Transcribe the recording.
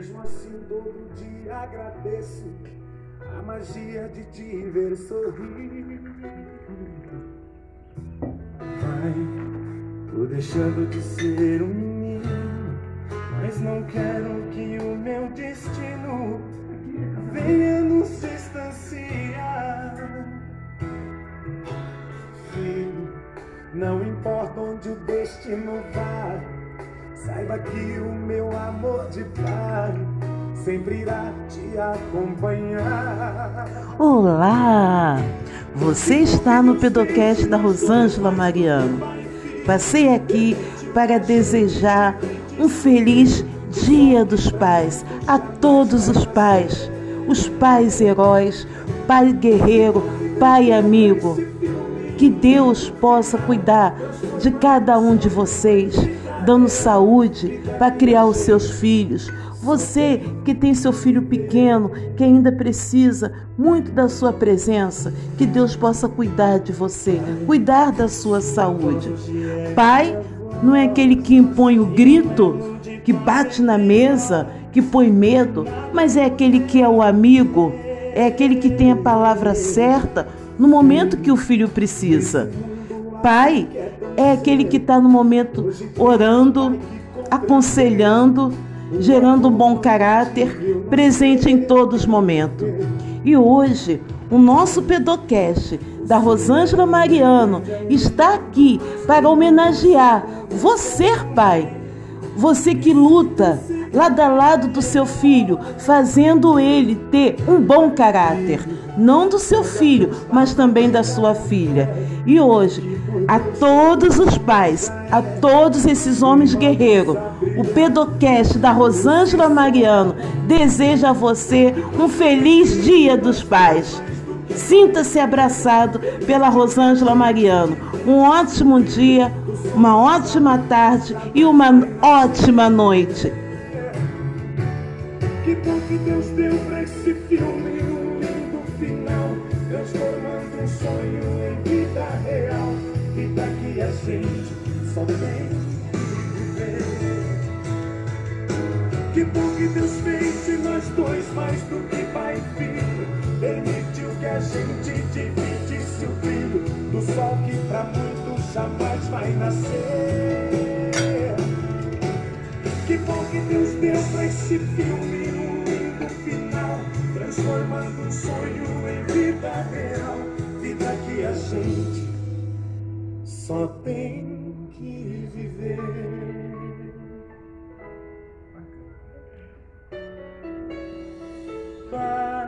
Mesmo assim, todo dia agradeço a magia de te ver sorrir. Vai, tô deixando de ser um menino, mas não quero que o meu destino venha nos distanciar. Filho, não importa onde o destino vá, saiba que o meu amor de pai sempre irá te acompanhar. Olá! Você está no Pedocast da Rosângela Mariano. Passei aqui para desejar um feliz Dia dos Pais a todos os pais, os pais heróis, pai guerreiro, pai amigo. Que Deus possa cuidar de cada um de vocês, dando saúde para criar os seus filhos. Você que tem seu filho pequeno, que ainda precisa muito da sua presença, que Deus possa cuidar de você, cuidar da sua saúde. Pai não é aquele que impõe o grito, que bate na mesa, que põe medo, mas é aquele que é o amigo, é aquele que tem a palavra certa no momento que o filho precisa. Pai é aquele que está no momento orando, aconselhando, gerando um bom caráter, presente em todos os momentos. E hoje, o nosso Pedocast da Rosângela Mariano está aqui para homenagear você, pai. Você que luta lado a lado do seu filho, fazendo ele ter um bom caráter, não do seu filho, mas também da sua filha. E hoje, a todos os pais, a todos esses homens guerreiros, o Pedocast da Rosângela Mariano deseja a você um feliz Dia dos Pais. Sinta-se abraçado pela Rosângela Mariano. Um ótimo dia, uma ótima tarde e uma ótima noite. Que Deus deu pra esse filme um lindo final, transformando um sonho em vida real. Vida que a gente só tem viver. Que bom que Deus fez de nós dois mais do que pai e filho. Permitiu que a gente dividisse o brilho do sol que pra muitos jamais vai nascer. Que bom que Deus deu pra esse filme transformando um sonho em vida real, vida que a gente só tem que viver. Vai.